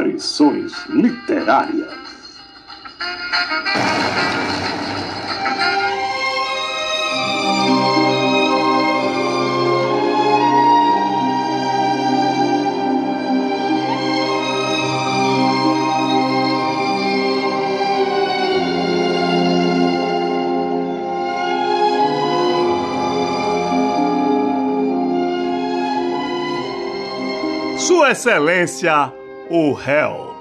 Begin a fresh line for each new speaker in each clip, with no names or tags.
Reflexões Literárias.
Sua Excelência, o réu.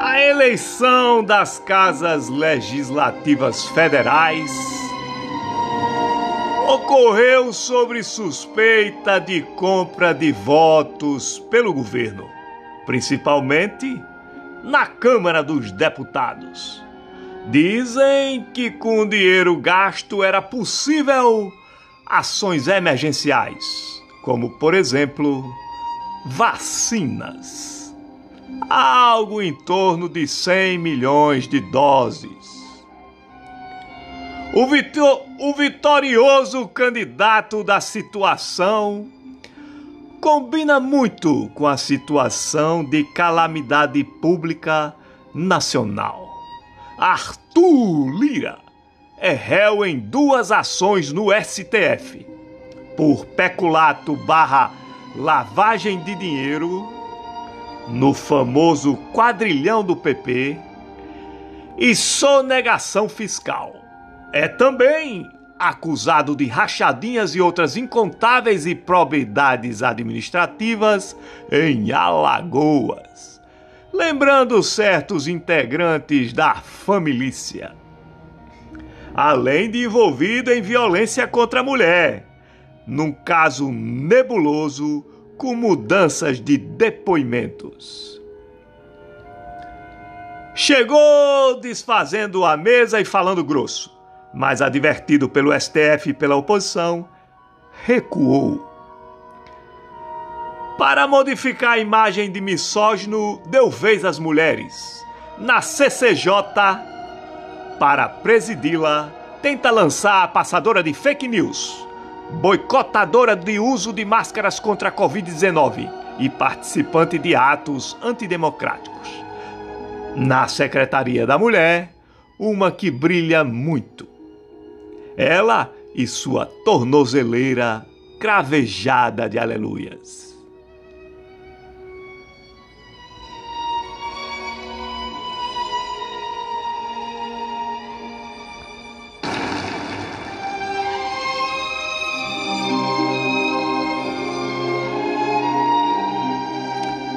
A eleição das casas legislativas federais ocorreu sobre suspeita de compra de votos pelo governo, principalmente na Câmara dos Deputados. Dizem que com o dinheiro gasto era possível ações emergenciais como por exemplo vacinas. Algo em torno de 100 milhões de doses. O, vitor o vitorioso candidato da situação combina muito com a situação de calamidade pública nacional. Arthur Lira é réu em duas ações no STF por peculato barra lavagem de dinheiro no famoso quadrilhão do PP e sonegação fiscal. É também acusado de rachadinhas e outras incontáveis improbidades administrativas em Alagoas, lembrando certos integrantes da família. Além de envolvido em violência contra a mulher, num caso nebuloso com mudanças de depoimentos. Chegou desfazendo a mesa e falando grosso, mas advertido pelo STF e pela oposição, recuou. Para modificar a imagem de misógino, deu vez às mulheres. Na CCJ, para presidi-la, tenta lançar a passadora de fake news boicotadora de uso de máscaras contra a Covid-19 e participante de atos antidemocráticos. Na Secretaria da Mulher, uma que brilha muito. Ela e sua tornozeleira cravejada de aleluias.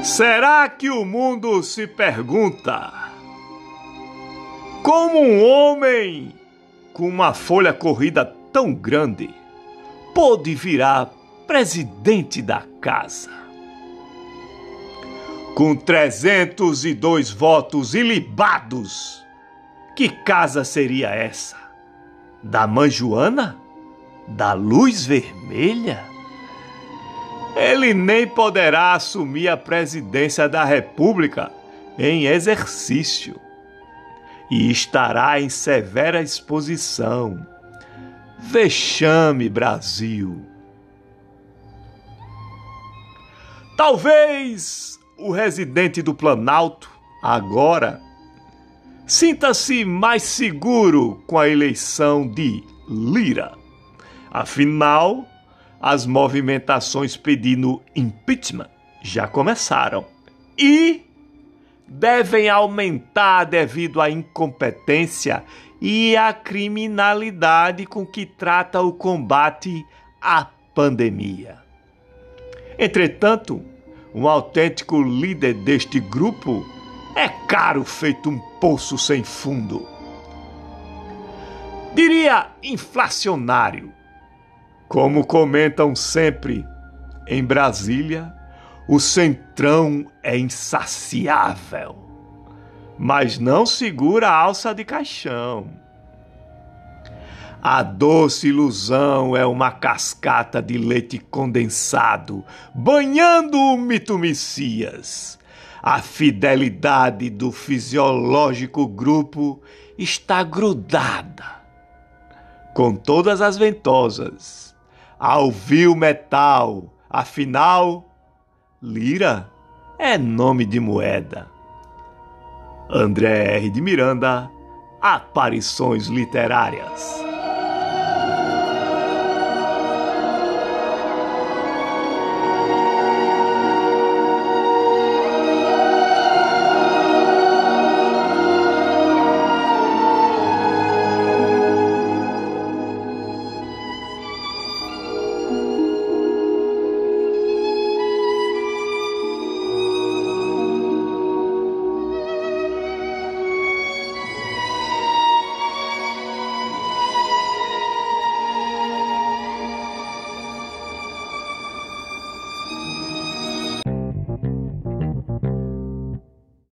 Será que o mundo se pergunta como um homem com uma folha corrida tão grande pôde virar presidente da casa? Com 302 votos ilibados, que casa seria essa? Da mãe Joana? Da luz vermelha? Ele nem poderá assumir a presidência da República em exercício e estará em severa exposição. Vexame, Brasil! Talvez o residente do Planalto, agora, sinta-se mais seguro com a eleição de Lira. Afinal, as movimentações pedindo impeachment já começaram e devem aumentar devido à incompetência e à criminalidade com que trata o combate à pandemia. Entretanto, um autêntico líder deste grupo é caro feito um poço sem fundo. Diria inflacionário como comentam sempre, em Brasília, o centrão é insaciável, mas não segura a alça de caixão. A doce ilusão é uma cascata de leite condensado, banhando o mito Messias. A fidelidade do fisiológico grupo está grudada com todas as ventosas ao vil metal, afinal, Lira é nome de moeda. André R. de Miranda, Aparições Literárias.